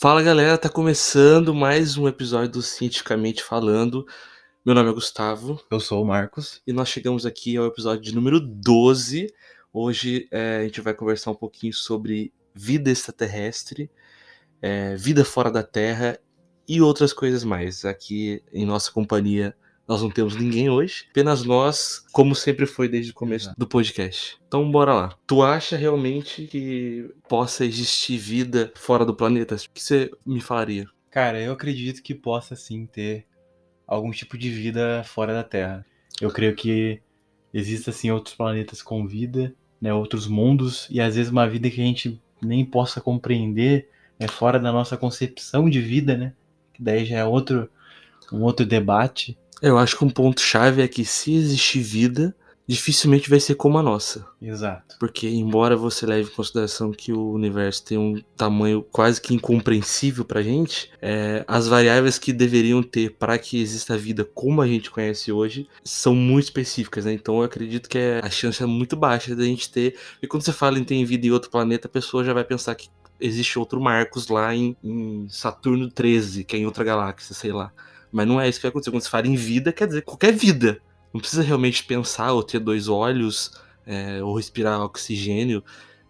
Fala galera, tá começando mais um episódio do Cientificamente Falando. Meu nome é Gustavo. Eu sou o Marcos. E nós chegamos aqui ao episódio de número 12. Hoje é, a gente vai conversar um pouquinho sobre vida extraterrestre, é, vida fora da Terra e outras coisas mais. Aqui em nossa companhia nós não temos ninguém hoje, apenas nós, como sempre foi desde o começo Exato. do podcast. Então bora lá. Tu acha realmente que possa existir vida fora do planeta? O que você me falaria? Cara, eu acredito que possa sim ter algum tipo de vida fora da Terra. Eu creio que existem assim outros planetas com vida, né, outros mundos e às vezes uma vida que a gente nem possa compreender, é fora da nossa concepção de vida, né? Que daí já é outro um outro debate. Eu acho que um ponto chave é que se existir vida, dificilmente vai ser como a nossa. Exato. Porque embora você leve em consideração que o universo tem um tamanho quase que incompreensível pra gente, é, as variáveis que deveriam ter para que exista vida como a gente conhece hoje são muito específicas, né? Então eu acredito que é, a chance é muito baixa da gente ter. E quando você fala em ter vida em outro planeta, a pessoa já vai pensar que existe outro Marcos lá em, em Saturno 13, que é em outra galáxia, sei lá. Mas não é isso que vai acontecer. Quando você fala em vida, quer dizer qualquer vida. Não precisa realmente pensar ou ter dois olhos é, ou respirar oxigênio.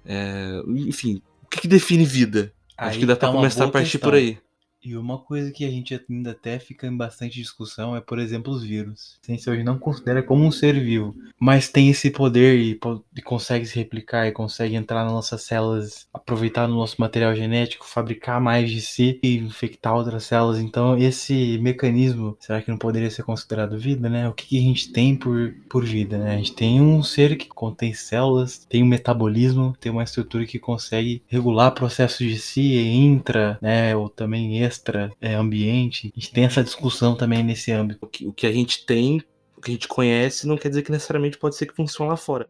É, enfim, o que, que define vida? Aí Acho que dá tá pra começar a partir questão. por aí. E uma coisa que a gente ainda até fica em bastante discussão é, por exemplo, os vírus. A ciência hoje não considera como um ser vivo, mas tem esse poder e, e, consegue se replicar e consegue entrar nas nossas células, aproveitar no nosso material genético, fabricar mais de si e infectar outras células. Então, esse mecanismo, será que não poderia ser considerado vida, né? O que, que a gente tem por, por vida, né? A gente tem um ser que contém células, tem um metabolismo, tem uma estrutura que consegue regular processos de si, intra, né? Ou também extra é, ambiente. A gente tem essa discussão também nesse âmbito. O que, o que a gente tem, o que a gente conhece, não quer dizer que necessariamente pode ser que funcione lá fora.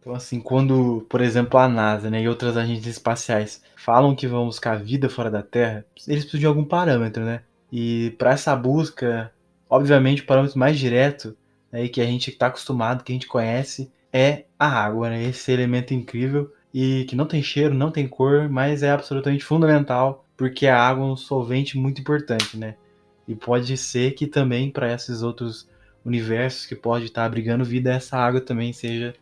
Então, assim, quando, por exemplo, a NASA né, e outras agências espaciais falam que vão buscar vida fora da Terra, eles precisam de algum parâmetro, né? E para essa busca, obviamente, o parâmetro mais direto né, que a gente está acostumado, que a gente conhece, é a água, né? Esse elemento incrível e que não tem cheiro, não tem cor, mas é absolutamente fundamental porque a água é um solvente muito importante, né? E pode ser que também para esses outros universos que pode estar abrigando vida, essa água também seja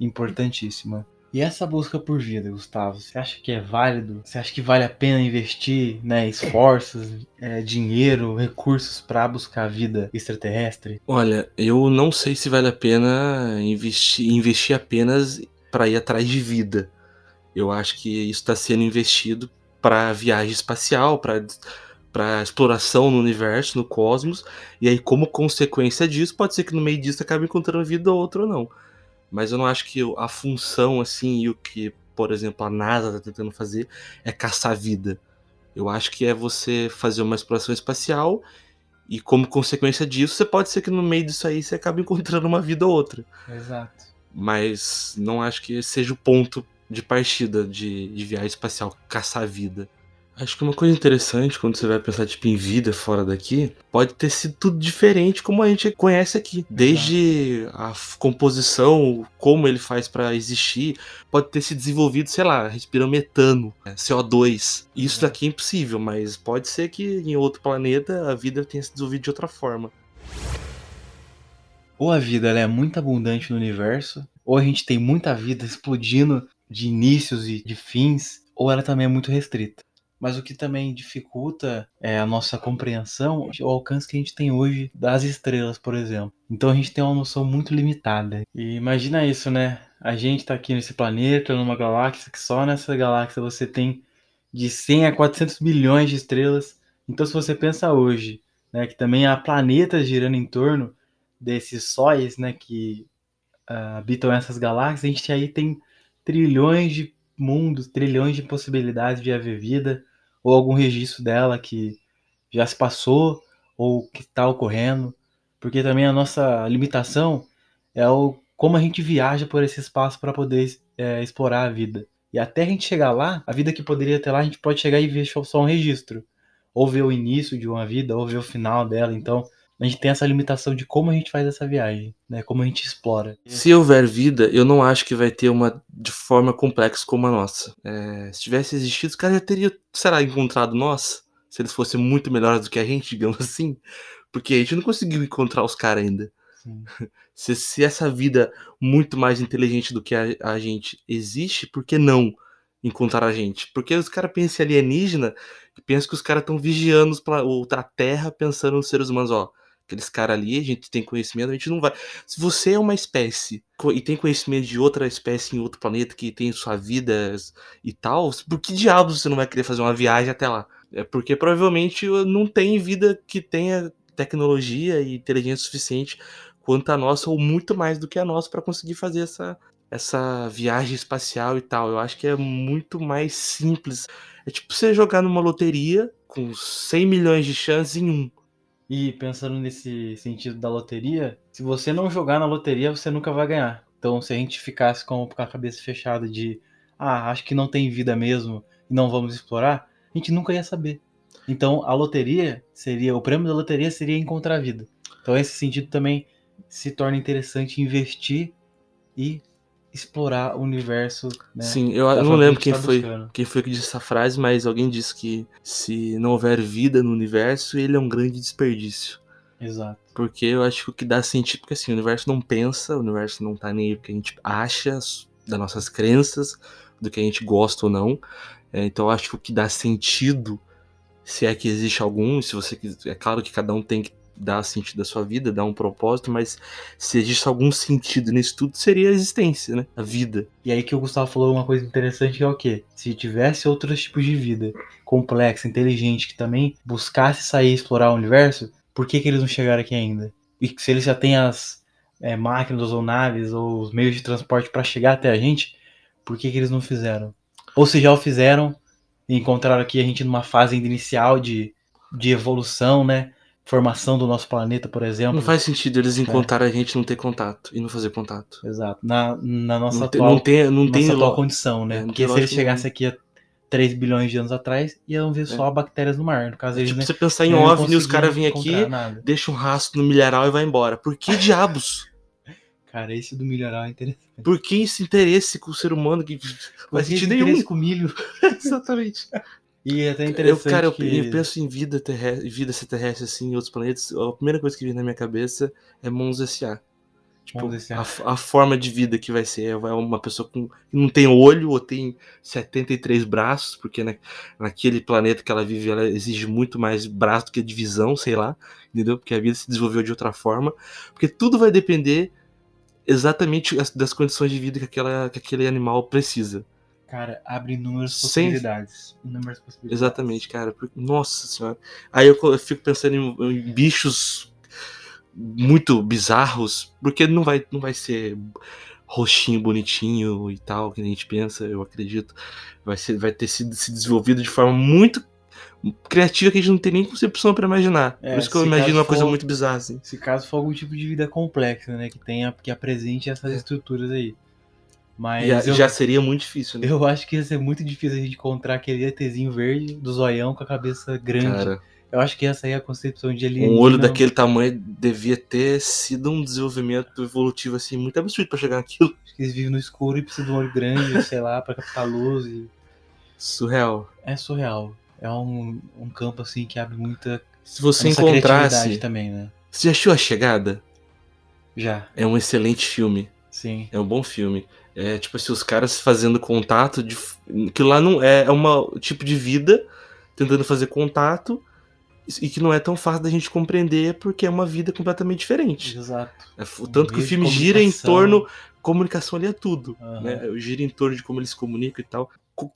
importantíssima. E essa busca por vida, Gustavo, você acha que é válido? Você acha que vale a pena investir né, esforços, é, dinheiro, recursos para buscar vida extraterrestre? Olha, eu não sei se vale a pena investir, investir apenas para ir atrás de vida. Eu acho que isso está sendo investido para viagem espacial, para exploração no universo, no cosmos, e aí como consequência disso, pode ser que no meio disso acabe encontrando vida ou outra ou não. Mas eu não acho que a função assim e o que, por exemplo, a NASA está tentando fazer é caçar vida. Eu acho que é você fazer uma exploração espacial e como consequência disso, você pode ser que no meio disso aí você acabe encontrando uma vida ou outra. Exato mas não acho que seja o ponto de partida de, de viagem espacial, caçar vida. Acho que uma coisa interessante quando você vai pensar tipo, em vida fora daqui, pode ter sido tudo diferente como a gente conhece aqui. Desde a composição, como ele faz para existir, pode ter se desenvolvido, sei lá, respirando metano, né, CO2. Isso daqui é impossível, mas pode ser que em outro planeta a vida tenha se desenvolvido de outra forma ou a vida é muito abundante no universo, ou a gente tem muita vida explodindo de inícios e de fins, ou ela também é muito restrita. Mas o que também dificulta é a nossa compreensão, o alcance que a gente tem hoje das estrelas, por exemplo. Então a gente tem uma noção muito limitada. E imagina isso, né? A gente está aqui nesse planeta, numa galáxia, que só nessa galáxia você tem de 100 a 400 bilhões de estrelas. Então se você pensa hoje, né, que também há planetas girando em torno, desses sóis, né, que uh, habitam essas galáxias, a gente aí tem trilhões de mundos, trilhões de possibilidades de haver vida, ou algum registro dela que já se passou, ou que está ocorrendo, porque também a nossa limitação é o como a gente viaja por esse espaço para poder é, explorar a vida. E até a gente chegar lá, a vida que poderia ter lá, a gente pode chegar e ver só um registro. Ou ver o início de uma vida, ou ver o final dela. Então, a gente tem essa limitação de como a gente faz essa viagem, né? Como a gente explora. Se houver vida, eu não acho que vai ter uma de forma complexa como a nossa. É, se tivesse existido, os caras já teriam, será, encontrado nós? Se eles fossem muito melhores do que a gente, digamos assim. Porque a gente não conseguiu encontrar os caras ainda. Se, se essa vida muito mais inteligente do que a, a gente existe, por que não encontrar a gente? Porque os caras pensam em alienígena e pensam que os caras estão vigiando os a Terra pensando nos seres humanos, ó. Aqueles caras ali, a gente tem conhecimento, a gente não vai. Se você é uma espécie e tem conhecimento de outra espécie em outro planeta que tem sua vida e tal, por que diabos você não vai querer fazer uma viagem até lá? É porque provavelmente não tem vida que tenha tecnologia e inteligência suficiente quanto a nossa, ou muito mais do que a nossa, para conseguir fazer essa, essa viagem espacial e tal. Eu acho que é muito mais simples. É tipo você jogar numa loteria com 100 milhões de chances em um. E pensando nesse sentido da loteria, se você não jogar na loteria, você nunca vai ganhar. Então, se a gente ficasse com a cabeça fechada de, ah, acho que não tem vida mesmo e não vamos explorar, a gente nunca ia saber. Então, a loteria seria, o prêmio da loteria seria encontrar vida. Então, nesse sentido também se torna interessante investir e explorar o universo, né? Sim, eu, eu não lembro que quem tá foi, buscando. quem foi que disse essa frase, mas alguém disse que se não houver vida no universo, ele é um grande desperdício. Exato. Porque eu acho que o que dá sentido, porque assim, o universo não pensa, o universo não tá nem aí porque a gente acha, das nossas crenças, do que a gente gosta ou não. É, então eu acho que o que dá sentido, se é que existe algum, se você quiser, é claro que cada um tem que dar sentido à sua vida, dar um propósito, mas se existe algum sentido nisso tudo, seria a existência, né? A vida. E aí que o Gustavo falou uma coisa interessante que é o quê? Se tivesse outros tipos de vida complexa, inteligente, que também buscasse sair e explorar o universo, por que, que eles não chegaram aqui ainda? E se eles já têm as é, máquinas ou naves ou os meios de transporte para chegar até a gente, por que, que eles não fizeram? Ou se já o fizeram e encontraram aqui a gente numa fase inicial de, de evolução, né? Formação do nosso planeta, por exemplo. Não faz sentido É. eles encontrarem a gente e não ter contato e não fazer contato. Exato. Na, na nossa Não tem, atual não tem, não nossa tem atual condição, né? É, Porque tem se eles chegassem aqui a 3 bilhões de anos atrás, iam ver só bactérias no mar. No caso, eles Tipo, né, você pensar em OVNI, os caras vêm aqui, encontrar nada. deixa um rastro no milharal e vai embora. Por que diabos? Cara, esse do milharal é interessante. Por que esse interesse com o ser humano que faz sentido nenhum? com milho. Exatamente. E é até Eu, interessante cara, eu, que... eu penso em vida terrestre, vida extraterrestre assim, em outros planetas. A primeira coisa que vem na minha cabeça é Mons S.A. Tipo, a, a forma de vida que vai ser. É uma pessoa com, que não tem olho ou tem 73 braços, porque na, naquele planeta que ela vive, ela exige muito mais braço do que divisão, sei lá, entendeu? Porque a vida se desenvolveu de outra forma. Porque tudo vai depender exatamente as- das condições de vida que, aquela, que aquele animal precisa. Cara, abre inúmeras Sem- possibilidades. Inúmeras possibilidades. Exatamente, cara. Nossa senhora. Aí eu, co- eu fico pensando em, em bichos muito bizarros, porque não vai, não vai ser roxinho, bonitinho e tal, que a gente pensa, eu acredito. Vai, ser, vai ter sido se desenvolvido de forma muito criativa que a gente não tem nem concepção pra imaginar. É, Por isso que eu imagino uma coisa for- muito bizarra, assim. Se caso for algum tipo de vida complexa, né? Que tenha, que apresente essas É. estruturas aí. Mas Já, eu, já seria muito difícil, né? eu acho que ia ser muito difícil a gente encontrar aquele ETzinho verde do zoião com a cabeça grande. Cara, Eu acho que essa aí é a concepção de alienígena. um olho daquele tamanho devia ter sido um desenvolvimento evolutivo, assim, muito absurdo pra chegar naquilo. Acho que eles vivem no escuro e precisam de um olho grande, sei lá, pra captar luz. E... Surreal. É surreal. É um, um campo assim que abre muita Se você encontrasse. também, né? Você já assistiu A Chegada? Já, É um excelente filme. sim. É um bom filme. É tipo assim, os caras fazendo contato de. Que lá não é, é um tipo de vida tentando fazer contato e que não é tão fácil da gente compreender porque é uma vida completamente diferente. Exato. É, tanto que o filme gira em torno. Comunicação ali é tudo. Aham. Né? Gira em torno de como eles se comunicam e tal.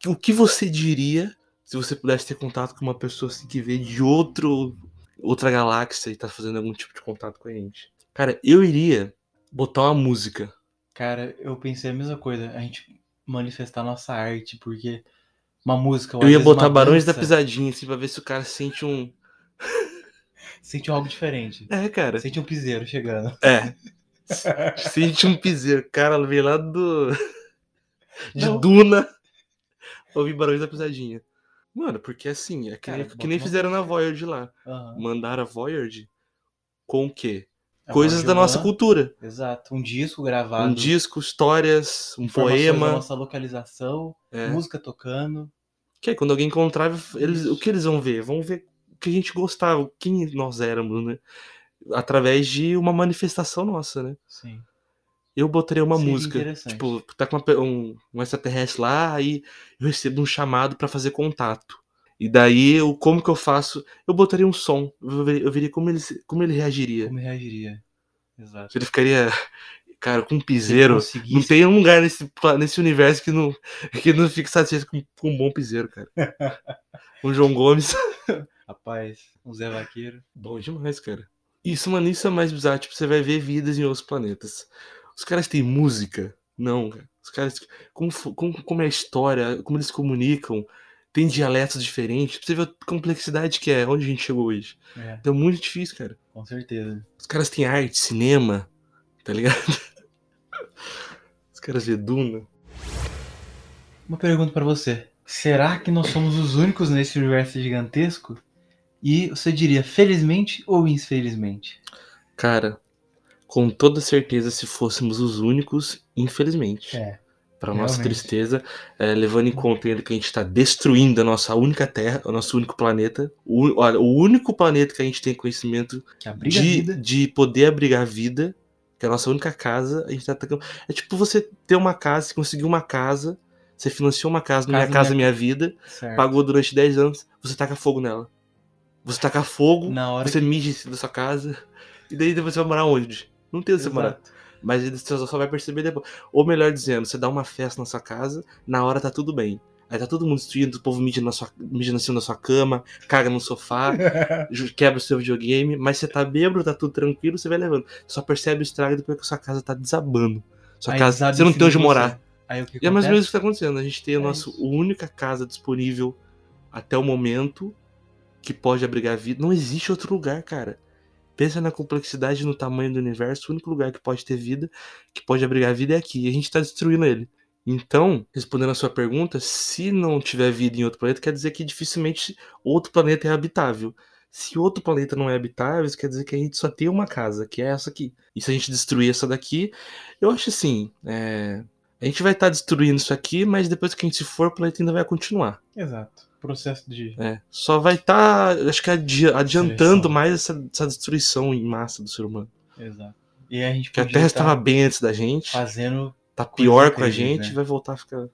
O que- você diria se você pudesse ter contato com uma pessoa assim que veio de outro, outra galáxia e tá fazendo algum tipo de contato com a gente? Cara, eu iria botar uma música. Cara, eu pensei a mesma coisa. A gente manifestar nossa arte, porque uma música. Eu ia botar Barões da Pisadinha, assim, pra ver se o cara sente um. Sente algo diferente. É, cara. Sente um piseiro chegando. É. Sente um piseiro. Cara, veio lá do. De Não. Duna. Ouvir Barões da Pisadinha. Mano, porque assim, é que, Cara, nem- que nem fizeram na. Voyage lá. Aham. Mandaram a Voyage com o quê? É Coisas da nossa cultura. Exato. Um disco gravado. Um disco, histórias, um poema. nossa localização, É. música tocando. Que aí, quando alguém encontrar, eles, o que eles vão ver? Vão ver o que a gente gostava, quem nós éramos, né? Através de uma manifestação nossa, né? Sim. Eu botaria uma Seria música. Tipo, tá com uma um, um extraterrestre lá, aí eu recebo um chamado pra fazer contato. E daí, eu, como que eu faço? Eu botaria um som. Eu veria, eu veria como, ele, como ele reagiria. Como reagiria? Exato. Ele ficaria, cara, com um piseiro. conseguisse- Não tem um lugar nesse, nesse universo que não, que não fique satisfeito com, com um bom piseiro, cara. Um João Gomes. Rapaz, um Zé Vaqueiro. Bom demais, cara. Isso, mano, isso é mais bizarro. Tipo, você vai ver vidas em outros planetas. Os caras têm música? Não, cara. Os caras. Como, como, como é a história, como eles comunicam. Tem dialetos diferentes. Pra você ver a complexidade que é, onde a gente chegou hoje. É, Então é muito difícil, cara. com certeza. Os caras têm arte, cinema, tá ligado? Os caras vê Duna. Uma pergunta pra você. Será que nós somos os únicos nesse universo gigantesco? E você diria felizmente ou infelizmente? Cara, com toda certeza, se fôssemos os únicos, infelizmente. É. Para nossa tristeza, é, levando em conta ainda que a gente está destruindo a nossa única Terra, o nosso único planeta. O, olha, o único planeta que a gente tem conhecimento Que de, de poder abrigar a vida, que é a nossa única casa, a gente tá atacando. É tipo você ter uma casa, você conseguiu uma casa, você financiou uma casa, Casa Minha Casa Minha- Minha Vida, Certo. pagou durante 10 anos, você taca fogo nela. Você taca fogo, você mija em cima da sua casa, e daí você vai morar onde? Não tem onde você morar. Mas ele só vai perceber depois. Ou melhor dizendo, você dá uma festa na sua casa, na hora tá tudo bem. Aí tá todo mundo destruindo, o povo mija, na sua, mija em cima da sua cama, caga no sofá, quebra o seu videogame, mas você tá bêbado, tá tudo tranquilo, você vai levando. Só percebe o estrago depois que a sua casa tá desabando. Sua Aí casa, você não tem onde de morar. Aí o que E é mais ou menos o que tá acontecendo. A gente tem a É nossa isso. única casa disponível até o momento que pode abrigar vida. Não existe outro lugar, cara. Pensa na complexidade no tamanho do universo. O único lugar que pode ter vida, que pode abrigar vida é aqui. E a gente tá destruindo ele. Então, respondendo a sua pergunta, se não tiver vida em outro planeta, quer dizer que dificilmente outro planeta é habitável. Se outro planeta não é habitável, isso quer dizer que a gente só tem uma casa, que é essa aqui. E se a gente destruir essa daqui, eu acho assim, é, a gente vai estar destruindo isso aqui, mas depois que a gente for, o planeta ainda vai continuar. Exato. Processo de. É, só vai estar, acho que adi- adiantando Seleção. mais essa, essa destruição em massa do ser humano. Exato. E a gente Porque a Terra tá estava bem antes da gente, fazendo. tá pior com a gente né? e vai voltar a ficar.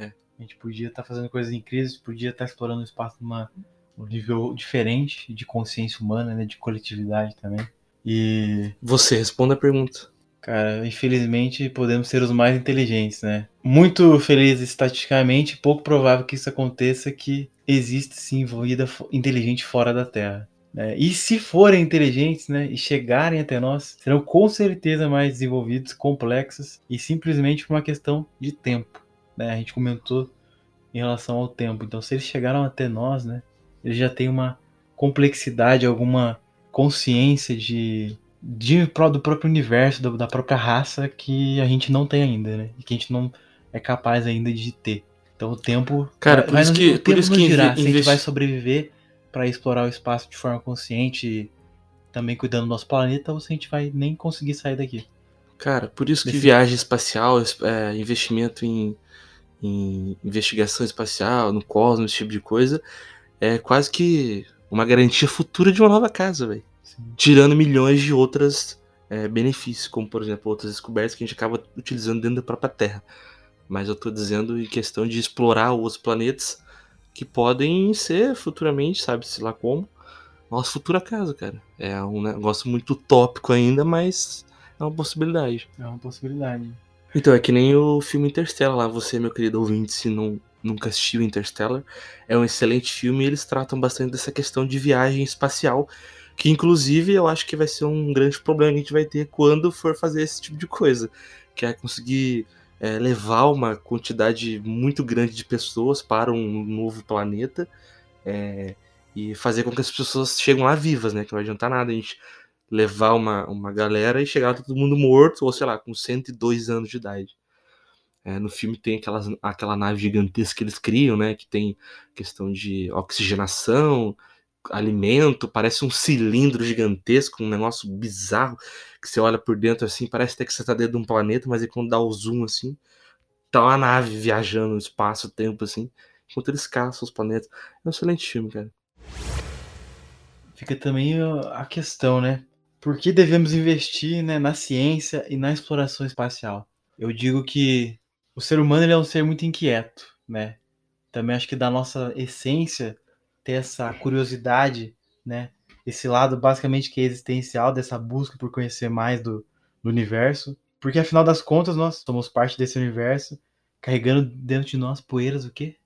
A gente podia estar fazendo coisas incríveis, podia estar explorando o espaço numa um nível diferente de consciência humana, né? De coletividade também. E Você responda a pergunta. Cara, infelizmente podemos ser os mais inteligentes, né? Muito feliz estatisticamente, pouco provável que isso aconteça, que existe sim vida inteligente fora da Terra. né? E se forem inteligentes, né, e chegarem até nós, serão com certeza mais desenvolvidos, complexos e simplesmente por uma questão de tempo. Né? A gente comentou em relação ao tempo. Então, se eles chegaram até nós, né, eles já têm uma complexidade, alguma consciência de de do próprio universo, do- da própria raça que a gente não tem ainda, né? E que a gente não é capaz ainda de ter. Então o tempo. Cara, vai, por isso nos- que- o por isso que inve- se a gente vai sobreviver para explorar o espaço de forma consciente, também cuidando do nosso planeta, ou se a gente vai nem conseguir sair daqui. Cara, por isso que Desse- viagem espacial, es- é, investimento em, em investigação espacial, no cosmos, esse tipo de coisa, é quase que uma garantia futura de uma nova casa, velho. Tirando milhões de outras é, benefícios, como por exemplo outras descobertas que a gente acaba utilizando dentro da própria Terra. Mas eu tô dizendo em questão de explorar outros planetas que podem ser futuramente, sabe-se lá como, nossa futura casa, cara. É um negócio muito utópico ainda, mas é uma possibilidade. É uma possibilidade. Então, é que nem o filme Interstellar lá. Você, meu querido ouvinte, se não, nunca assistiu Interstellar, é um excelente filme e eles tratam bastante dessa questão de viagem espacial, que inclusive eu acho que vai ser um grande problema que a gente vai ter quando for fazer esse tipo de coisa, que é conseguir é, levar uma quantidade muito grande de pessoas para um novo planeta é, e fazer com que as pessoas cheguem lá vivas, né? Que não vai adiantar nada a gente levar uma, uma galera e chegar todo mundo morto, ou sei lá, com 102 anos de idade. É, no filme tem aquelas, aquela nave gigantesca que eles criam, né? Que tem questão de oxigenação, alimento, parece um cilindro gigantesco, um negócio bizarro, que você olha por dentro assim, parece até que você tá dentro de um planeta, mas aí quando dá o zoom assim, tá uma nave viajando no espaço, tempo assim, enquanto eles caçam os planetas. É um excelente filme, cara. Fica também a questão, né? Por que devemos investir né, na ciência e na exploração espacial? Eu digo que o ser humano ele é um ser muito inquieto, né? Também acho que da nossa essência ter essa curiosidade, né? Esse lado basicamente que é existencial dessa busca por conhecer mais do, do universo. Porque afinal das contas nós somos parte desse universo, carregando dentro de nós poeiras o quê?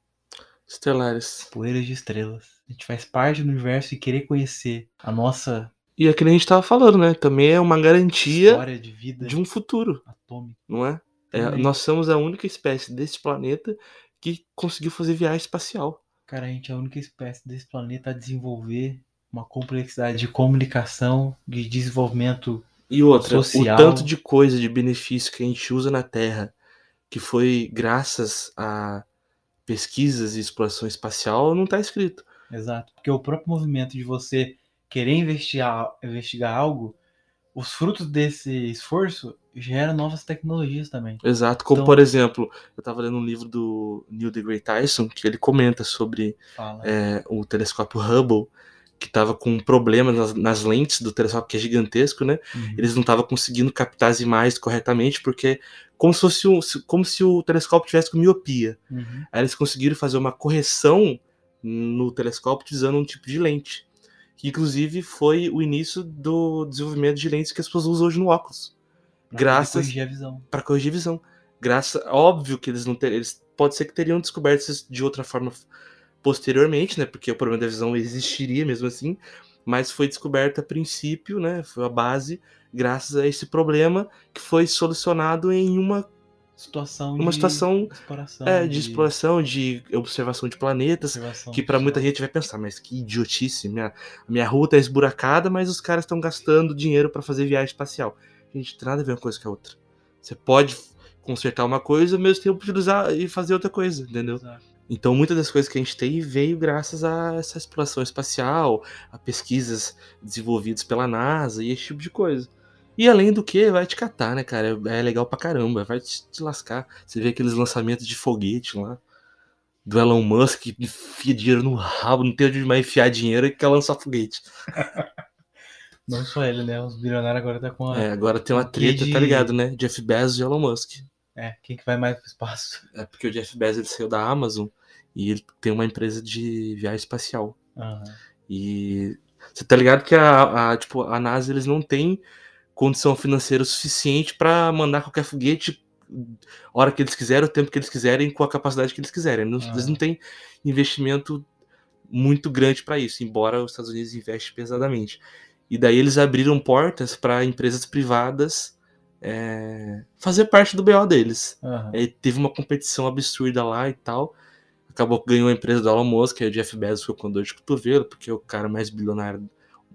Estelares. Poeiras de estrelas. A gente faz parte do universo e querer conhecer a nossa E é que nem a gente tava falando, né? Também é uma garantia de vida de um futuro, atômica. não é? É, nós somos a única espécie desse planeta que conseguiu fazer viagem espacial. Cara, a gente é a única espécie desse planeta a desenvolver uma complexidade de comunicação, de desenvolvimento. E outra, Social. o tanto de coisa, de benefício que a gente usa na Terra, que foi graças a pesquisas e exploração espacial, não tá escrito. Exato. Porque o próprio movimento de você querer investigar, investigar algo, os frutos desse esforço geram novas tecnologias também. Exato. Como, Então- por exemplo, eu tava lendo um livro do Neil deGrasse Tyson, que ele comenta sobre é, o telescópio Hubble, que tava com problemas nas, nas lentes do telescópio, que é gigantesco, né? Uhum. eles não estavam conseguindo captar as imagens corretamente, porque como se, fosse um- como se o telescópio tivesse com miopia. Uhum. Aí eles conseguiram fazer uma correção no telescópio utilizando um tipo de lente. Que inclusive foi o início do desenvolvimento de lentes que as pessoas usam hoje no óculos. Pra Graças corrigir a visão. para corrigir a visão. Graças, óbvio que eles não teriam, eles pode ser que teriam descoberto isso de outra forma posteriormente, né? Porque o problema da visão existiria mesmo assim, mas foi descoberto a princípio, né? Foi a base graças a esse problema que foi solucionado em uma Situação Uma de situação, exploração. é, de exploração, de observação de planetas, observação que para muita gente vai pensar, mas que idiotice, minha, minha rua tá esburacada, mas os caras estão gastando dinheiro para fazer viagem espacial. Gente, tem nada a ver uma coisa com a outra. Você pode consertar uma coisa, ao mesmo tempo utilizar e fazer outra coisa, entendeu? Exato. Então, muitas das coisas que a gente tem veio graças a essa exploração espacial, a pesquisas desenvolvidas pela NASA e esse tipo de coisa. E além do que, vai te catar, né, cara? É é legal pra caramba, vai te, te lascar. Você vê aqueles lançamentos de foguete lá, do Elon Musk, que enfia dinheiro no rabo, não tem onde mais enfiar dinheiro e quer lançar foguete. Não só ele, né? Os bilionários agora tá com a. É, agora tem uma treta, de- tá ligado, né? Jeff Bezos e Elon Musk. É, quem que vai mais pro espaço? É porque o Jeff Bezos ele saiu da Amazon e ele tem uma empresa de viagem espacial. Aham. E você tá ligado que a, a, tipo, a NASA eles não tem condição financeira suficiente pra mandar qualquer foguete hora que eles quiserem, o tempo que eles quiserem, com a capacidade que eles quiserem. Eles Ah. não têm investimento muito grande pra isso, embora os Estados Unidos investe pesadamente. E daí eles abriram portas para empresas privadas é, fazer parte do BO deles. Aí teve uma competição absurda lá e tal. Acabou que ganhou a empresa do Elon Musk, aí o Jeff Bezos ficou com dor de cotovelo, porque é o cara mais bilionário,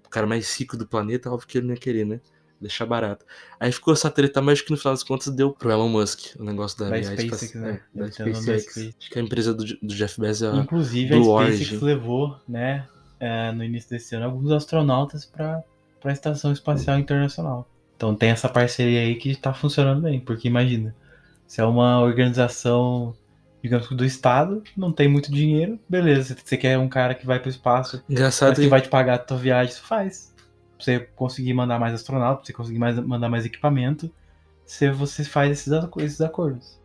o cara mais rico do planeta, óbvio que ele não ia querer, né? Deixar barato. Aí ficou essa treta, mas acho que no final das contas deu pro Elon Musk o negócio da, Da viagem SpaceX, espaci- né? é, da SpaceX. Space. Acho que a empresa do, do Jeff Bezos é a Inclusive, a Blue SpaceX Origin. levou, né, é, no início desse ano, alguns astronautas para a Estação Espacial Internacional. Então tem essa parceria aí que tá funcionando bem, porque imagina, se é uma organização, digamos do Estado, não tem muito dinheiro, beleza, você quer um cara que vai pro espaço, Engraçado que vai te pagar a tua viagem, você faz. Pra você conseguir mandar mais astronautas, pra você conseguir mais, mandar mais equipamento, se você faz esses, esses acordos.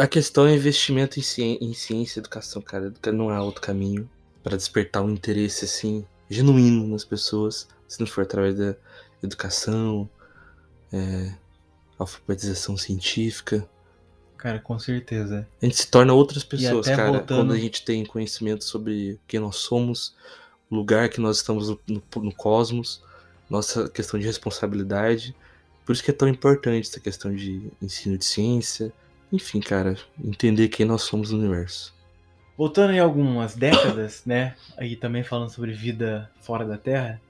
A questão é investimento em, ci- em ciência e educação, cara. Não há outro caminho para despertar um interesse assim genuíno nas pessoas, se não for através da educação, é, alfabetização científica. Cara, com certeza. A gente se torna outras pessoas, cara, voltando- quando a gente tem conhecimento sobre quem nós somos, o lugar que nós estamos no, no- no cosmos, nossa questão de responsabilidade. Por isso que é tão importante essa questão de ensino de ciência. Enfim, cara, entender quem nós somos no universo. Voltando em algumas décadas, né? Aí também falando sobre vida fora da Terra,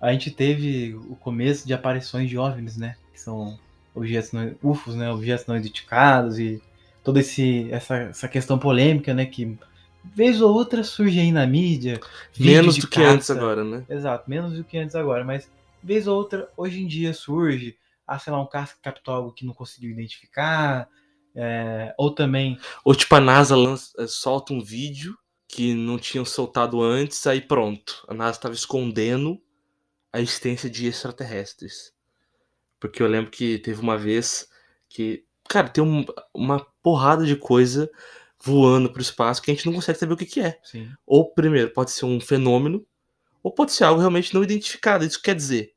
a gente teve o começo de aparições de OVNIs, né? Que são objetos não, UFOs, né? Objetos não identificados e toda esse, essa, essa questão polêmica, né? Que Vez ou outra surge aí na mídia. Menos do que antes caça. agora, né? Exato, menos do que antes agora, mas vez ou outra, hoje em dia surge, ah, sei lá, um caça que captou algo que não conseguiu identificar, é, ou também, Ou tipo, a NASA lança- eh, solta um vídeo que não tinham soltado antes, aí pronto. A NASA estava escondendo a existência de extraterrestres. Porque eu lembro que teve uma vez que, cara, tem um- uma porrada de coisa voando pro espaço que a gente não consegue saber o que, que é. sim, Ou, primeiro, pode ser um fenômeno, ou pode ser algo realmente não identificado. Isso quer dizer,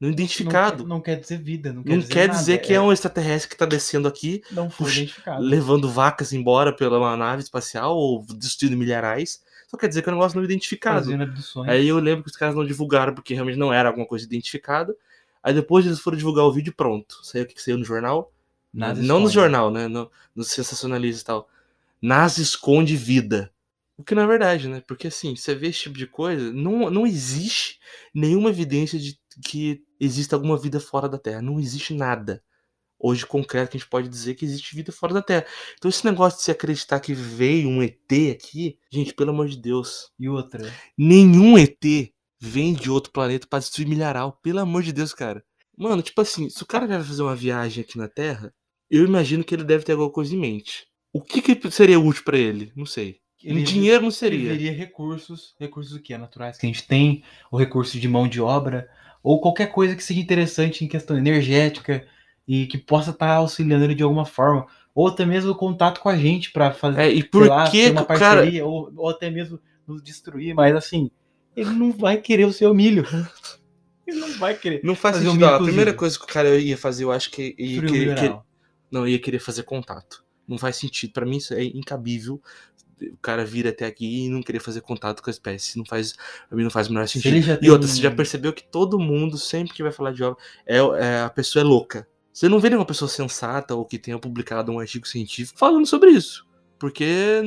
não identificado. Não, quer- não quer dizer vida, não quer Não dizer quer nada, dizer que é um extraterrestre que tá descendo aqui Puxa, identificado. levando vacas embora pela uma nave espacial ou destruindo milharais. Só quer dizer que é um negócio não identificado. Aí eu lembro que os caras não divulgaram porque realmente não era alguma coisa identificada. Aí depois eles foram divulgar o vídeo e pronto. Saiu o que saiu no jornal? Nada não no esconde. jornal, né? No, no sensacionalista e tal. NASA esconde vida. O que não é verdade, né? Porque assim, você vê esse tipo de coisa, não, não existe nenhuma evidência de que exista alguma vida fora da Terra. Não existe nada hoje concreto que a gente pode dizer que existe vida fora da Terra. Então esse negócio de se acreditar que veio um ET aqui, gente, pelo amor de Deus, E outra, nenhum ET vem de outro planeta pra destruir milharal. Pelo amor de Deus, cara. Mano, tipo assim, se o cara vai fazer uma viagem aqui na Terra, eu imagino que ele deve ter alguma coisa em mente. O que, que seria útil pra ele? Não sei. ele, Dinheiro não ele seria. veria recursos, recursos o quê? Naturais que a gente tem, ou recursos de mão de obra, ou qualquer coisa que seja interessante em questão energética e que possa estar auxiliando ele de alguma forma. Ou até mesmo contato com a gente para fazer É, e por lá, que uma o cara. parceria, ou, ou até mesmo nos destruir, mas assim, ele não vai querer o seu milho. Ele não vai querer. Não faz sentido. Ó, a milho primeira coisa que o cara ia fazer, eu acho que ia querer, que- não, ia querer fazer contato. Não faz sentido. Pra mim isso é incabível. O cara vir até aqui e não querer fazer contato com a espécie. Não faz, pra mim não faz o menor Se sentido. E outra, você já percebeu que todo mundo, sempre que vai falar de obra, é, é- a pessoa é louca. Você não vê nenhuma pessoa sensata ou que tenha publicado um artigo científico falando sobre isso. Porque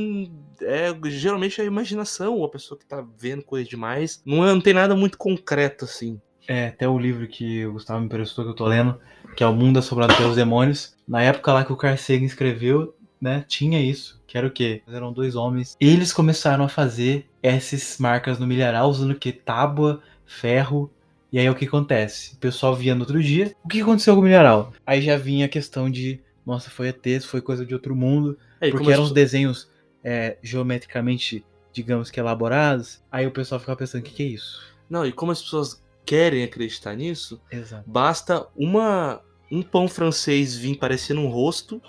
é geralmente é a imaginação, ou a pessoa que tá vendo coisa demais. Não, é- não tem nada muito concreto assim. É, até o livro que o Gustavo me emprestou, que eu tô lendo, que é O Mundo Assombrado pelos Demônios. Na época lá que o Carl Sagan escreveu, né, tinha isso. Que era o quê? Eram dois homens. Eles começaram a fazer essas marcas no milharal usando o quê? Tábua, ferro. E aí o que acontece? O pessoal via no outro dia. O que aconteceu com o milharal? Aí já vinha a questão de, nossa, foi ET, foi coisa de outro mundo. E porque eram os desenhos é, geometricamente, digamos que elaborados. Aí o pessoal ficava pensando, o que, que é isso? Não, e como as pessoas querem acreditar nisso, Exato. basta uma um pão francês vir parecendo um rosto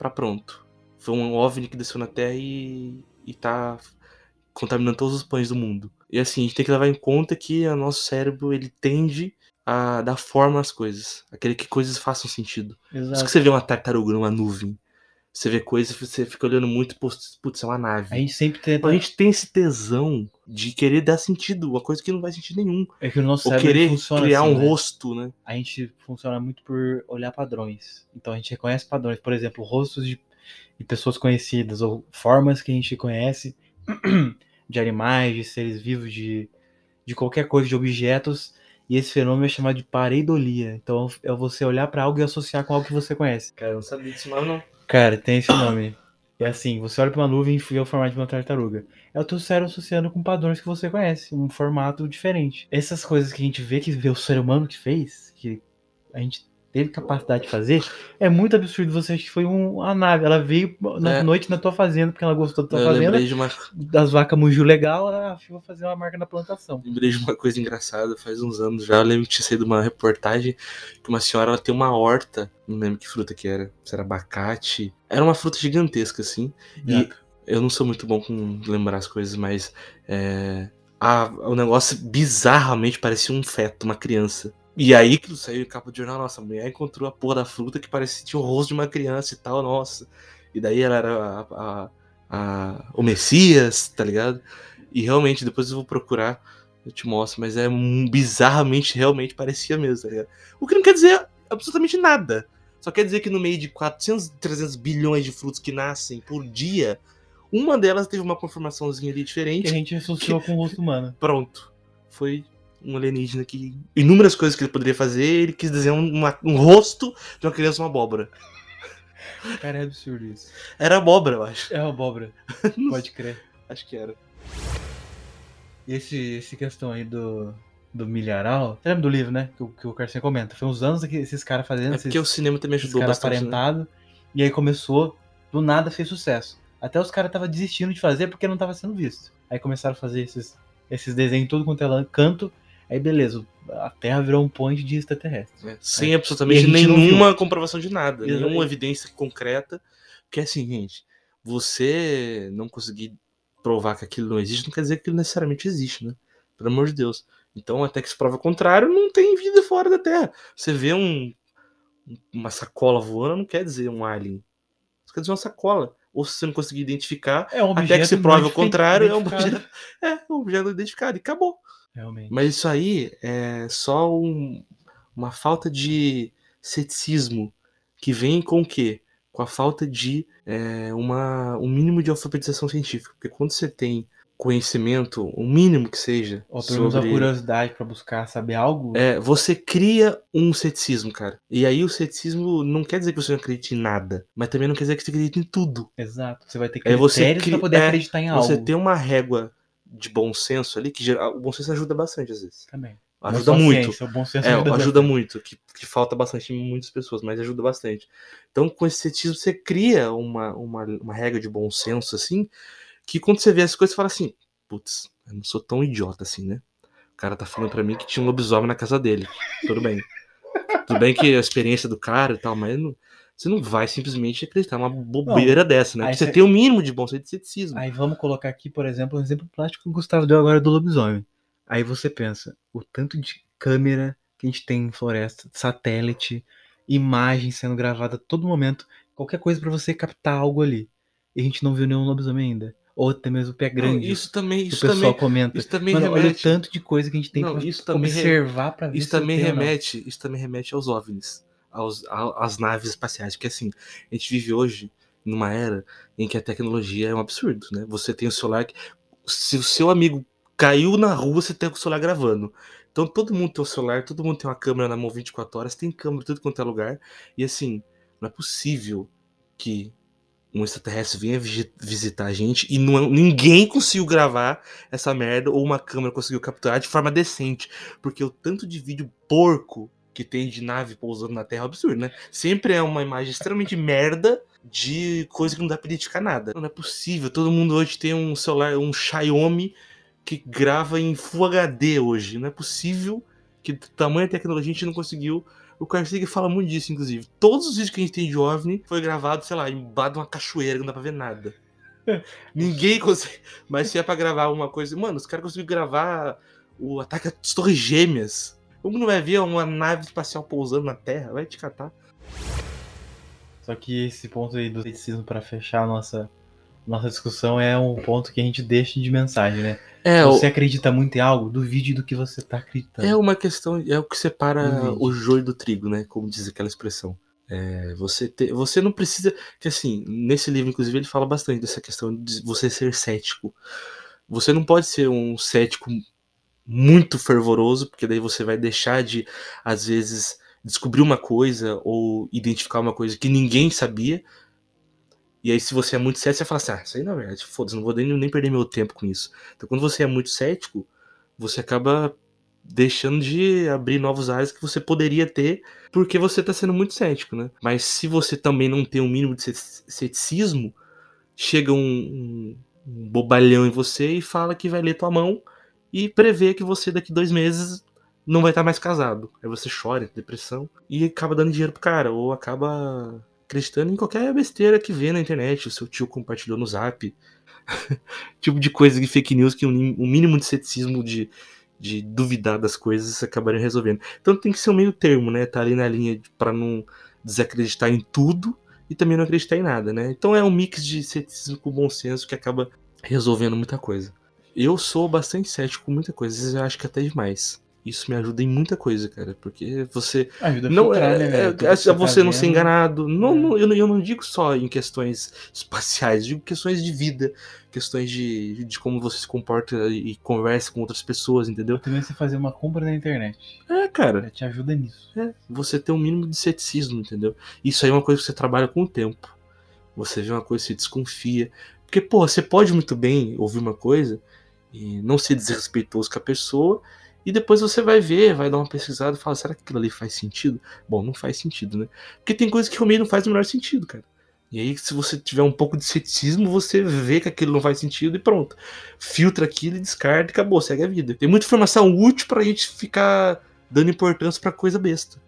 pra pronto. Foi um OVNI que desceu na Terra e, e tá contaminando todos os pães do mundo. E assim, a gente tem que levar em conta que o nosso cérebro ele tende a dar forma às coisas, aquele que coisas façam sentido. Por isso Exato. que você vê uma tartaruga numa nuvem, você vê coisas, você fica olhando muito, putz, é uma nave. A gente sempre tenta. A gente tem esse tesão de querer dar sentido, uma coisa que não faz sentido nenhum. É que o nosso Ou cérebro querer criar assim, um né? rosto, né? A gente funciona muito por olhar padrões. Então a gente reconhece padrões. Por exemplo, rostos de, de pessoas conhecidas ou formas que a gente conhece de animais, de seres vivos, de, de qualquer coisa, de objetos. E esse fenômeno é chamado de pareidolia. Então é você olhar pra algo e associar com algo que você conhece. Cara, eu não sabia disso mais, não. Cara, tem esse nome. É assim, você olha pra uma nuvem e vê o formato de uma tartaruga. É o teu cérebro associando com padrões que você conhece, um formato diferente. Essas coisas que a gente vê que vê o ser humano que fez, que a gente teve capacidade de fazer, é muito absurdo você achar que foi um, a nave. Ela veio na É. noite na tua fazenda, porque ela gostou da tua Eu fazenda, lembrei de, uma, das vacas mugiu legal, ela vou fazer uma marca na plantação. lembrei de uma coisa engraçada, faz uns anos já. Eu lembro que tinha saído uma reportagem que uma senhora ela tem uma horta, não lembro que fruta que era, se era abacate. Era uma fruta gigantesca, assim. E Exato. eu não sou muito bom com lembrar as coisas, mas é, a- o negócio bizarramente parecia um feto, uma criança. E aí que saiu em capa de jornal, nossa, a mulher encontrou a porra da fruta que parecia tinha o rosto de uma criança e tal, nossa. E daí ela era a- a- a- o Messias, tá ligado? E realmente, depois eu vou procurar, eu te mostro, mas é um- bizarramente, realmente parecia mesmo, tá ligado? O que não quer dizer absolutamente nada. Só quer dizer que no meio de 400, 300 bilhões de frutos que nascem por dia, uma delas teve uma conformaçãozinha ali Que diferente. a gente associou com o rosto humano. Pronto. Foi um alienígena que. Inúmeras coisas que ele poderia fazer, ele quis desenhar uma- um rosto de uma criança, uma abóbora. Cara, é absurdo isso. Era abóbora, eu acho. É abóbora. Pode crer. Acho que era. E esse, esse questão aí do, do milharal. Você lembra do livro, né? Que, o- que o Carcinha comenta. Foi uns anos que esses caras fazendo É esses, porque o cinema também esses ajudou bastante. Né? aparentados. E aí começou, do nada fez sucesso. Até os caras estavam desistindo de fazer porque não tava sendo visto. Aí começaram a fazer esses, esses desenhos tudo quanto é canto. Aí beleza, a Terra virou um ponte de extraterrestre. É, Sem absolutamente nenhuma comprovação de nada, Exatamente. nenhuma evidência concreta. Porque assim, gente, você não conseguir provar que aquilo não existe, não quer dizer que aquilo necessariamente existe, né? Pelo amor de Deus. Então, até que se prova o contrário, não tem vida fora da Terra. Você vê um, uma sacola voando, não quer dizer um alien. Isso quer dizer uma sacola. Ou se você não conseguir identificar, É um até que se prove o contrário, é um objeto, é um objeto identificado e acabou. Realmente. Mas isso aí é só um- uma falta de ceticismo que vem com o quê? Com a falta de é, uma, um mínimo de alfabetização científica. Porque quando você tem conhecimento, o mínimo que seja, Ou pelo menos a sobre, curiosidade pra buscar saber algo. é, você cria um ceticismo, cara. E aí o ceticismo não quer dizer que você não acredite em nada, mas também não quer dizer que você acredite em tudo. Exato. Você vai ter Aí você critérios cri- pra poder é, acreditar em algo. Você tem uma régua de bom senso ali, que gera- o bom senso ajuda bastante às vezes. Também. Ajuda muito. ciência, o bom senso É, ajuda ajuda, muito, que, que falta bastante em muitas pessoas, mas ajuda bastante. Então, com esse cetismo, você cria uma, uma, uma regra de bom senso, assim, que quando você vê as coisas, você fala assim, putz, eu não sou tão idiota assim, né? O cara tá falando pra mim que tinha um lobisomem na casa dele. Tudo bem. Tudo bem que a experiência do cara e tal, mas não- você não vai simplesmente acreditar numa bobeira dessa, né? você tem o mínimo de bom senso de ceticismo. Aí vamos colocar aqui, por exemplo, um exemplo plástico que o Gustavo deu agora do lobisomem. Aí você pensa, o tanto de câmera que a gente tem em floresta, satélite, imagem sendo gravada a todo momento, qualquer coisa pra você captar algo ali. E a gente não viu nenhum lobisomem ainda. Ou até mesmo o pé Não, grande. isso também, que o isso pessoal também, comenta. isso também Mano, olha o remete. tanto de coisa que a gente tem Não, pra isso também re- observar pra ver Isso também não. remete, isso também remete aos OVNIs, aos, às naves espaciais, porque assim, a gente vive hoje numa era em que a tecnologia é um absurdo, né? Você tem o celular que se o seu amigo caiu na rua, você tem o celular gravando. Então todo mundo tem um celular, todo mundo tem uma câmera na mão 24 horas, tem câmera tudo quanto é lugar. E assim, não é possível que um extraterrestre venha visitar a gente e não, ninguém conseguiu gravar essa merda ou uma câmera conseguiu capturar de forma decente. Porque o tanto de vídeo porco que tem de nave pousando na Terra é um absurdo, né? Sempre é uma imagem extremamente merda de coisa que não dá pra identificar nada. Não é possível. Todo mundo hoje tem um celular, um Xiaomi que grava em Full HD hoje. Não é possível que da tecnologia a gente não conseguiu. O Carcig fala muito disso, inclusive. Todos os vídeos que a gente tem de OVNI foi gravado, sei lá, embaixo de uma cachoeira, que não dá pra ver nada. Ninguém consegue. Mas se é pra gravar uma coisa. Mano, os caras conseguiram gravar o ataque às Torres Gêmeas. Como não vai ver uma nave espacial pousando na Terra? Vai te catar. Só que esse ponto aí do ceticismo pra fechar a nossa, nossa discussão é um ponto que a gente deixa de mensagem, né? É, Se o- você acredita muito em algo, duvide do que você tá acreditando. é uma questão. É o que separa Duvide. o joio do trigo, né? Como diz aquela expressão. É, você, te- você não precisa. Que assim, nesse livro, inclusive, ele fala bastante dessa questão de você ser cético. Você não pode ser um cético muito fervoroso, porque daí você vai deixar de, às vezes, descobrir uma coisa ou identificar uma coisa que ninguém sabia. E aí, se você é muito cético, você fala assim: ah, isso aí não é verdade, foda-se, não vou nem, nem perder meu tempo com isso. Então, quando você é muito cético, você acaba deixando de abrir novos áreas que você poderia ter porque você tá sendo muito cético, né? Mas se você também não tem um mínimo de cet- ceticismo, chega um, um- um bobalhão em você e fala que vai ler tua mão e prevê que você daqui dois meses não vai estar mais casado. Aí você chora, depressão e acaba dando dinheiro pro cara, ou acaba acreditando em qualquer besteira que vê na internet, o seu tio compartilhou no zap. tipo de coisa de fake news que nim- um mínimo de ceticismo de, de duvidar das coisas acabaria resolvendo. Então tem que ser um meio termo, né? Tá ali na linha pra não desacreditar em tudo e também não acreditar em nada, né? Então é um mix de ceticismo com bom senso que acaba resolvendo muita coisa. Eu sou bastante cético com muita coisa, às vezes eu acho que até demais. Isso me ajuda em muita coisa, cara, porque você Ajuda não filtrar, é, né, é, é tá você não ser enganado. Não, É. não, eu, não, eu não digo só em questões espaciais, digo questões de vida, questões de, de como você se comporta e conversa com outras pessoas, entendeu? Também você fazer uma compra na internet. É, cara. Já te ajuda nisso. É, você ter um mínimo de ceticismo, entendeu? Isso aí é uma coisa que você trabalha com o tempo. Você vê uma coisa, você desconfia. Porque, pô, você pode muito bem ouvir uma coisa e não ser desrespeitoso com a pessoa, e depois você vai ver, vai dar uma pesquisada e fala, será que aquilo ali faz sentido? Bom, não faz sentido, né? Porque tem coisas que realmente não faz o menor sentido, cara. E aí, se você tiver um pouco de ceticismo, você vê que aquilo não faz sentido e pronto. Filtra aquilo e descarta e acabou, segue a vida. Tem muita informação útil pra gente ficar dando importância pra coisa besta.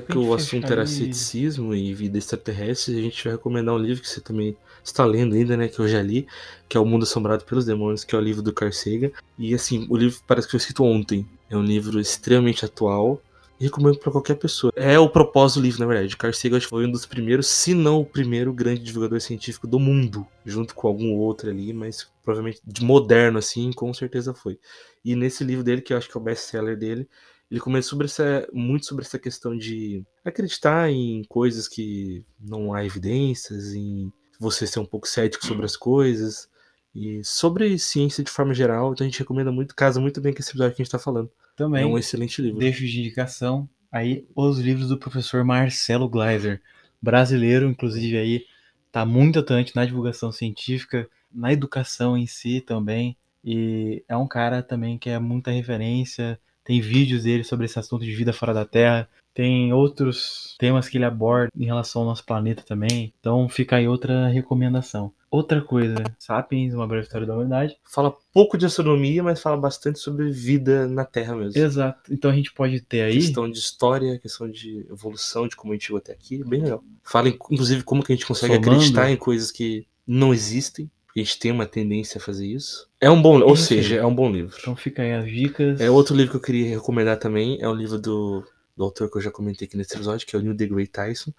Que o assunto era ceticismo e vida extraterrestre, a gente vai recomendar um livro que você também está lendo ainda, né? Que eu já li, que é O Mundo Assombrado pelos Demônios, que é o livro do Carl Sagan. E assim, o livro parece que foi escrito ontem. É um livro extremamente atual recomendo para qualquer pessoa. É o propósito do livro, na verdade. Carl Sagan foi um dos primeiros, se não o primeiro grande divulgador científico do mundo, junto com algum outro ali, mas provavelmente de moderno assim, com certeza foi. E nesse livro dele, que eu acho que é o best-seller dele, ele comenta sobre essa, muito sobre essa questão de acreditar em coisas que não há evidências, em você ser um pouco cético sobre as coisas, e sobre ciência de forma geral, então a gente recomenda muito, casa muito bem com esse episódio que a gente está falando. Também. É um excelente livro. Deixo de indicação aí os livros do professor Marcelo Gleiser, brasileiro, inclusive aí tá muito atuante na divulgação científica, na educação em si também, e é um cara também que é muita referência, tem vídeos dele sobre esse assunto de vida fora da Terra, tem outros temas que ele aborda em relação ao nosso planeta também. Então fica aí outra recomendação. Outra coisa, Sapiens, uma breve história da humanidade. Fala pouco de astronomia, mas fala bastante sobre vida na Terra mesmo. Exato. Então a gente pode ter aí. Questão de história, questão de evolução, de como a gente chegou até aqui. Bem legal. Fala, inclusive, como que a gente consegue Somando. acreditar em coisas que não existem. A gente tem uma tendência a fazer isso. É um bom, ou seja, é um bom livro. Então fica aí as dicas. É outro livro que eu queria recomendar também, é o livro do do autor que eu já comentei aqui nesse episódio, que é o Neil deGrasse Tyson.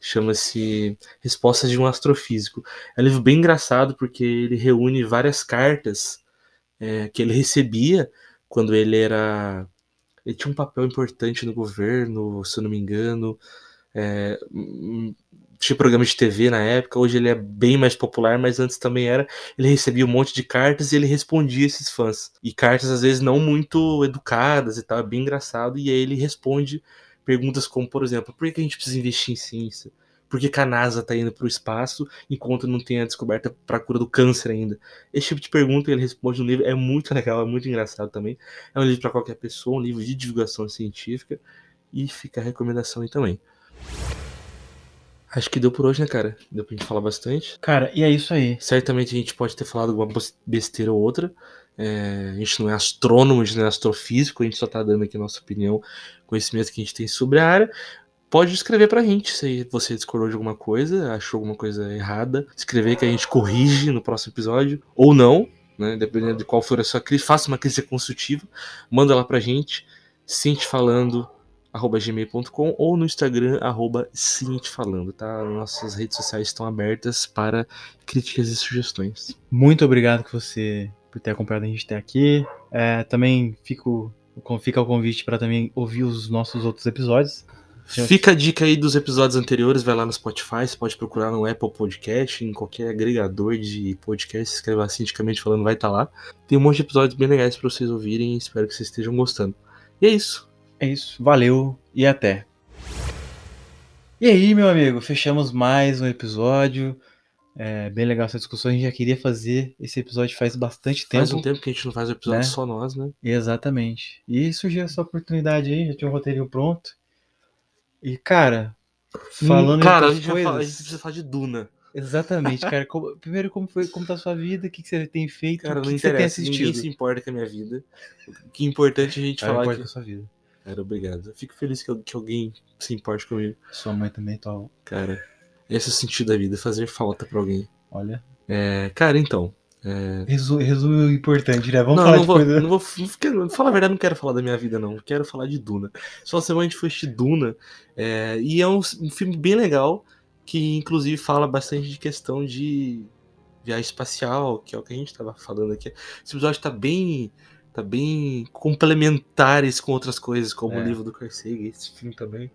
Chama-se Respostas de um Astrofísico. É um livro bem engraçado porque ele reúne várias cartas é, que ele recebia quando ele era. Ele tinha um papel importante no governo, se eu não me engano. É, tinha programa de TV na época, hoje ele é bem mais popular, mas antes também era. Ele recebia um monte de cartas e ele respondia esses fãs. E cartas às vezes não muito educadas e tal, é bem engraçado. E aí ele responde perguntas como, por exemplo, por que a gente precisa investir em ciência? Por que a NASA está indo para o espaço enquanto não tem a descoberta para a cura do câncer ainda? Esse tipo de pergunta ele responde no livro, é muito legal, é muito engraçado também. É um livro para qualquer pessoa, um livro de divulgação científica. E fica a recomendação aí também. Acho que deu por hoje, né, cara? Deu pra gente falar bastante. Cara, e é isso aí. Certamente a gente pode ter falado alguma besteira ou outra. É, a gente não é astrônomo, a gente não é astrofísico, a gente só tá dando aqui a nossa opinião, conhecimento que a gente tem sobre a área. Pode escrever pra gente se você discordou de alguma coisa, achou alguma coisa errada. Escrever que a gente corrige no próximo episódio, ou não, né? Dependendo de qual for a sua crise. Faça uma crise construtiva, manda lá pra gente. Sente falando gmail.com ou no Instagram, arroba Falando, tá? Nossas redes sociais estão abertas para críticas e sugestões. Muito obrigado que você por ter acompanhado a gente até aqui. É, também fico, fica o convite para também ouvir os nossos outros episódios. Fica a dica aí dos episódios anteriores, vai lá no Spotify, você pode procurar no Apple Podcast, em qualquer agregador de podcast, escreva cientificamente falando, vai estar tá lá. Tem um monte de episódios bem legais para vocês ouvirem, espero que vocês estejam gostando. E é isso. É isso, valeu e até. E aí, meu amigo, fechamos mais um episódio. É bem legal essa discussão. A gente já queria fazer esse episódio faz bastante tempo. Faz um tempo que a gente não faz um episódio né? só nós, né? Exatamente. E surgiu essa oportunidade aí, já tinha um roteirinho pronto. E, cara, falando cara, a gente, coisas... Fala, a gente precisa falar de Duna. Exatamente, cara. Como, primeiro, como foi, como tá a sua vida? O que, que você tem feito? Cara, o que, não que você tem assistido? Ninguém se importa com a minha vida. O que é importante a gente cara, falar que... com a sua vida. Cara, obrigado. Eu fico feliz que, que alguém se importe comigo. Sua mãe também tá. Cara, esse é o sentido da vida, fazer falta pra alguém. Olha. É, cara, então. É... Resumo, importante, né? Vamos não, falar não de vou, coisa. Não vou, não quero, falar a verdade, não quero falar da minha vida, não. Quero falar de Duna. Só semana a gente foi assistir Duna. É, e é um, um filme bem legal, que inclusive fala bastante de questão de viagem espacial, que é o que a gente tava falando aqui. Esse episódio tá bem tá bem complementares com outras coisas, como é. o livro do Carl Sagan, esse filme também.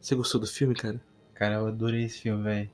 Você gostou do filme, cara? Cara, eu adorei esse filme, velho.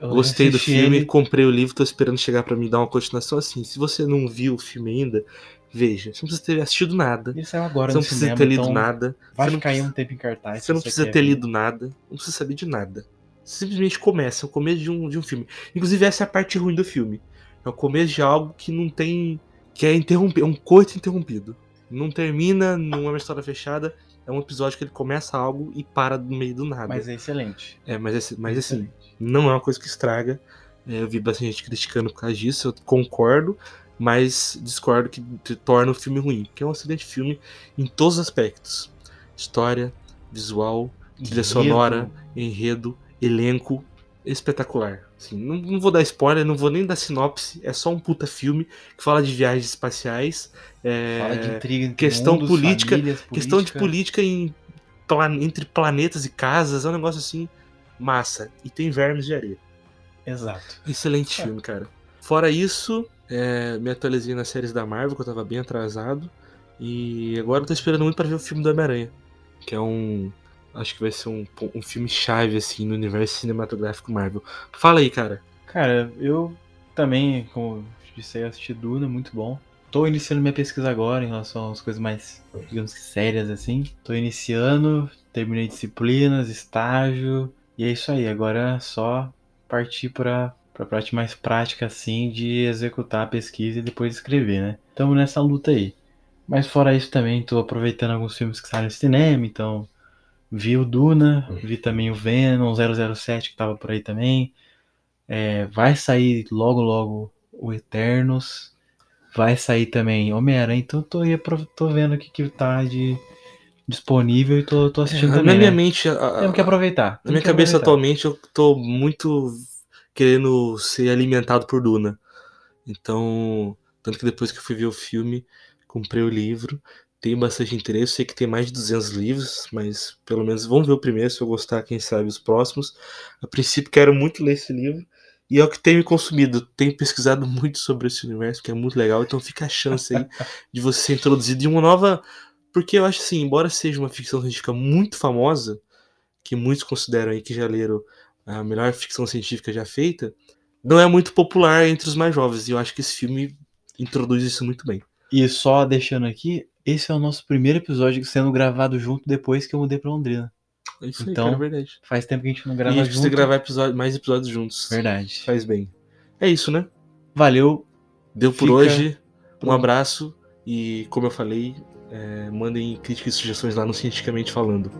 Gostei do filme, ele... comprei o livro, tô esperando chegar para me dar uma continuação assim. Se você não viu o filme ainda, veja. Você não precisa ter assistido nada. Ele saiu agora Você não precisa cinema, ter lido então nada. Vai você não, aí um tempo em cartaz. Você não precisa ter ver. lido nada. Não precisa saber de nada. Simplesmente começa, é o começo de um, de um filme. Inclusive, essa é a parte ruim do filme. É o começo de algo que não tem. Que é interrompido, é um coito interrompido. Não termina, não é uma história fechada. É um episódio que ele começa algo e para no meio do nada. Mas é excelente. É, mas, é, mas assim, Excelente. não é uma coisa que estraga. É, eu vi bastante gente criticando por causa disso, eu concordo, mas discordo que te- torna o filme ruim. Porque é um excelente filme em todos os aspectos: história, visual, trilha Enredo. sonora, enredo, elenco. Espetacular. Assim, não, não vou dar spoiler, não vou nem dar sinopse. É só um puta filme que fala de viagens espaciais. é, Fala de intriga entre questão mundos, política, famílias, questão de política. política em entre planetas e casas. É um negócio assim, massa. E tem vermes de areia. Exato. Excelente É. filme, cara. Fora isso, é, me atualizei nas séries da Marvel, que eu tava bem atrasado. E agora eu tô esperando muito pra ver o filme do Homem-Aranha. Que é um. Acho que vai ser um, um filme chave, assim, no universo cinematográfico Marvel. Fala aí, cara. Cara, eu também, como disse aí, assisti Duna, muito bom. Tô iniciando minha pesquisa agora em relação às coisas mais, digamos que sérias, assim. Tô iniciando, terminei disciplinas, estágio, e é isso aí. Agora é só partir pra, pra parte mais prática, assim, de executar a pesquisa e depois escrever, né? Tamo nessa luta aí. Mas fora isso também, tô aproveitando alguns filmes que saem no cinema, então vi o Duna, vi também o Venom 007 que tava por aí também. É, vai sair logo logo o Eternos. Vai sair também Homem-Aranha. Então tô, aí, tô vendo o que, que tá de disponível e tô, tô assistindo na também. minha né? mente, a- Temos que aproveitar. na minha cabeça aproveitar. atualmente, eu tô muito querendo ser alimentado por Duna. Então, tanto que depois que eu fui ver o filme, comprei o livro. Tenho bastante interesse, sei que tem mais de 200 livros, mas pelo menos vamos ver o primeiro, se eu gostar, quem sabe os próximos. A princípio, quero muito ler esse livro. E é o que tem me consumido. Tenho pesquisado muito sobre esse universo, que é muito legal. Então fica a chance aí de você ser introduzido em uma nova. Porque eu acho assim, embora seja uma ficção científica muito famosa, que muitos consideram aí que já leram a melhor ficção científica já feita, não é muito popular entre os mais jovens. E eu acho que esse filme introduz isso muito bem. E só deixando aqui, esse é o nosso primeiro episódio sendo gravado junto depois que eu mudei pra Londrina. Isso aí, Então, cara, é verdade. Faz tempo que a gente não E grava a gente precisa junto. gravar episódio- mais episódios juntos. Verdade. Faz bem. É isso, né? Valeu. Deu por hoje. Um pro- abraço. E como eu falei, é, mandem críticas e sugestões lá no Cientificamente Falando.